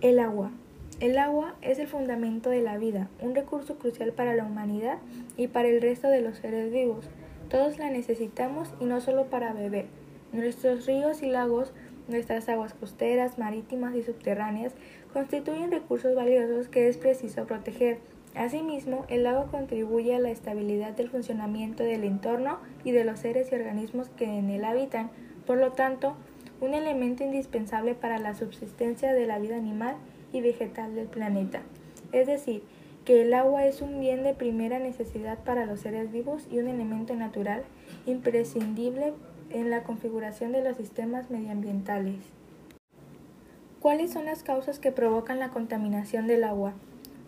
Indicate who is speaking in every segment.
Speaker 1: El agua. El agua es el fundamento de la vida, un recurso crucial para la humanidad y para el resto de los seres vivos. Todos la necesitamos y no solo para beber. Nuestros ríos y lagos, nuestras aguas costeras, marítimas y subterráneas constituyen recursos valiosos que es preciso proteger. Asimismo, el agua contribuye a la estabilidad del funcionamiento del entorno y de los seres y organismos que en él habitan. Por lo tanto, un elemento indispensable para la subsistencia de la vida animal y vegetal del planeta. Es decir, que el agua es un bien de primera necesidad para los seres vivos y un elemento natural imprescindible en la configuración de los sistemas medioambientales. ¿Cuáles son las causas que provocan la contaminación del agua?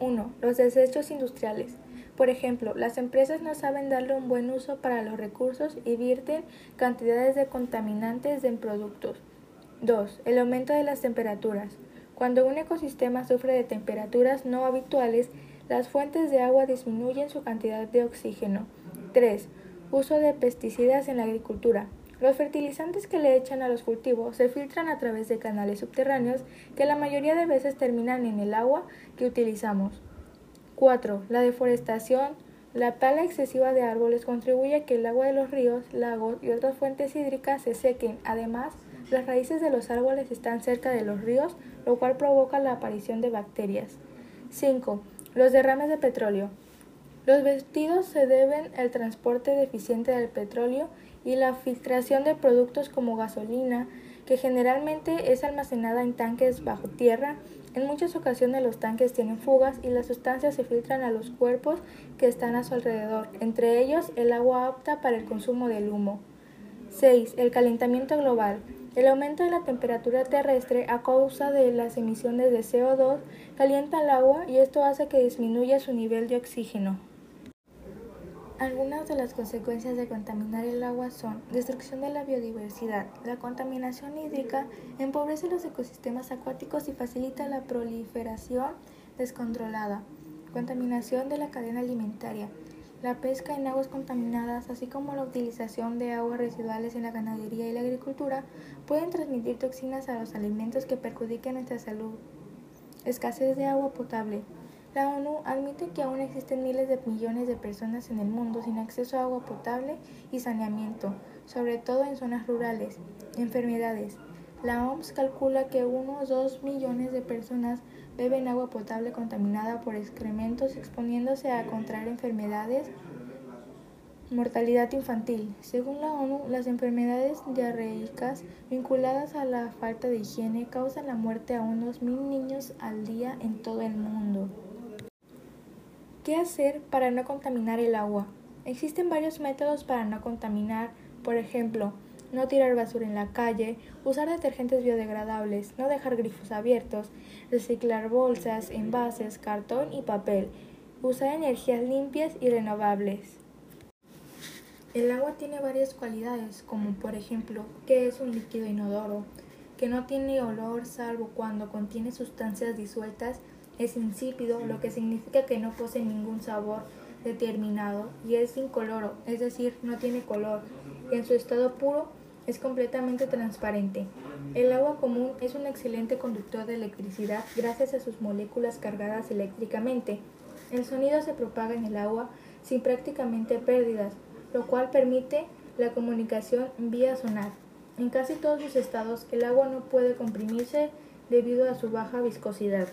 Speaker 1: 1. Los desechos industriales. Por ejemplo, las empresas no saben darle un buen uso para los recursos y vierten cantidades de contaminantes en productos. 2. El aumento de las temperaturas. Cuando un ecosistema sufre de temperaturas no habituales, las fuentes de agua disminuyen su cantidad de oxígeno. 3. Uso de pesticidas en la agricultura. Los fertilizantes que le echan a los cultivos se filtran a través de canales subterráneos que la mayoría de veces terminan en el agua que utilizamos. 4. La deforestación. La tala excesiva de árboles contribuye a que el agua de los ríos, lagos y otras fuentes hídricas se sequen. Además, las raíces de los árboles están cerca de los ríos, lo cual provoca la aparición de bacterias. 5. Los derrames de petróleo. Los vertidos se deben al transporte deficiente del petróleo y la filtración de productos como gasolina, que generalmente es almacenada en tanques bajo tierra. En muchas ocasiones los tanques tienen fugas y las sustancias se filtran a los cuerpos que están a su alrededor, entre ellos el agua apta para el consumo del humo. 6. El calentamiento global. El aumento de la temperatura terrestre a causa de las emisiones de CO2 calienta el agua y esto hace que disminuya su nivel de oxígeno. Algunas de las consecuencias de contaminar el agua son destrucción de la biodiversidad. La contaminación hídrica empobrece los ecosistemas acuáticos y facilita la proliferación descontrolada. Contaminación de la cadena alimentaria. La pesca en aguas contaminadas, así como la utilización de aguas residuales en la ganadería y la agricultura, pueden transmitir toxinas a los alimentos que perjudiquen nuestra salud. Escasez de agua potable. La ONU admite que aún existen miles de millones de personas en el mundo sin acceso a agua potable y saneamiento, sobre todo en zonas rurales. Enfermedades. La OMS calcula que unos 2 millones de personas beben agua potable contaminada por excrementos exponiéndose a contraer enfermedades. Mortalidad infantil. Según la ONU, las enfermedades diarreicas vinculadas a la falta de higiene causan la muerte a unos mil niños al día en todo el mundo. ¿Qué hacer para no contaminar el agua? Existen varios métodos para no contaminar, por ejemplo, no tirar basura en la calle, usar detergentes biodegradables, no dejar grifos abiertos, reciclar bolsas, envases, cartón y papel, usar energías limpias y renovables. El agua tiene varias cualidades, como por ejemplo que es un líquido inodoro, que no tiene olor salvo cuando contiene sustancias disueltas, es insípido, lo que significa que no posee ningún sabor determinado, y es incoloro, es decir, no tiene color. En su estado puro es completamente transparente. El agua común es un excelente conductor de electricidad gracias a sus moléculas cargadas eléctricamente. El sonido se propaga en el agua sin prácticamente pérdidas, lo cual permite la comunicación vía sonar. En casi todos sus estados el agua no puede comprimirse debido a su baja viscosidad.